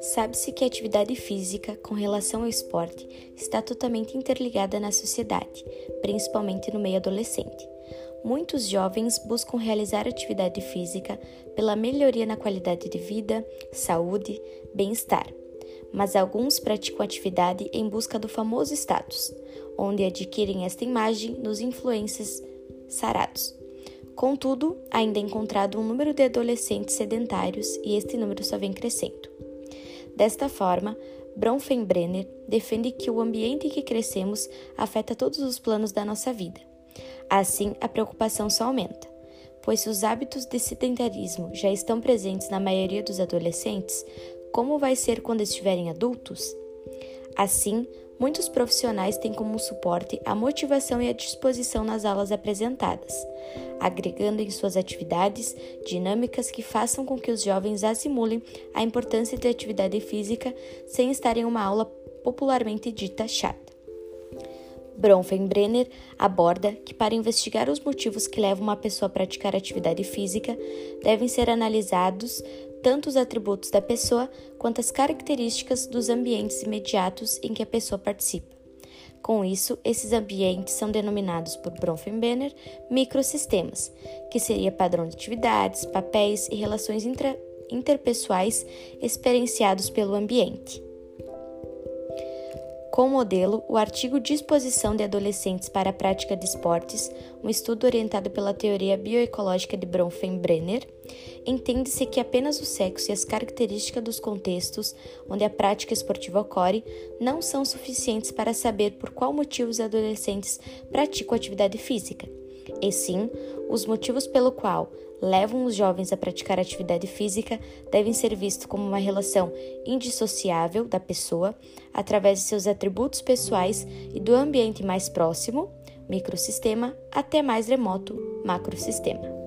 Sabe-se que a atividade física, com relação ao esporte, está totalmente interligada na sociedade, principalmente no meio adolescente. Muitos jovens buscam realizar atividade física pela melhoria na qualidade de vida, saúde, bem-estar, mas alguns praticam atividade em busca do famoso status, onde adquirem esta imagem nos influências sarados. Contudo, ainda é encontrado um número de adolescentes sedentários e este número só vem crescendo. Desta forma, Bronfenbrenner defende que o ambiente em que crescemos afeta todos os planos da nossa vida. Assim, a preocupação só aumenta, pois se os hábitos de sedentarismo já estão presentes na maioria dos adolescentes, como vai ser quando estiverem adultos? Assim, muitos profissionais têm como suporte a motivação e a disposição nas aulas apresentadas, agregando em suas atividades dinâmicas que façam com que os jovens assimulem a importância da atividade física sem estar em uma aula popularmente dita chata. Bronfenbrenner aborda que para investigar os motivos que levam uma pessoa a praticar atividade física, devem ser analisados tanto os atributos da pessoa quanto as características dos ambientes imediatos em que a pessoa participa. Com isso, esses ambientes são denominados por Bronfenbrenner microsistemas, que seria padrão de atividades, papéis e relações intra interpessoais experienciados pelo ambiente. Com modelo, o artigo Disposição de Adolescentes para a Prática de Esportes, um estudo orientado pela teoria bioecológica de Bronfenbrenner, entende-se que apenas o sexo e as características dos contextos onde a prática esportiva ocorre não são suficientes para saber por qual motivo os adolescentes praticam atividade física, e sim os motivos pelo qual levam os jovens a praticar atividade física devem ser vistos como uma relação indissociável da pessoa através de seus atributos pessoais e do ambiente mais próximo, microsistema, até mais remoto, macrosistema.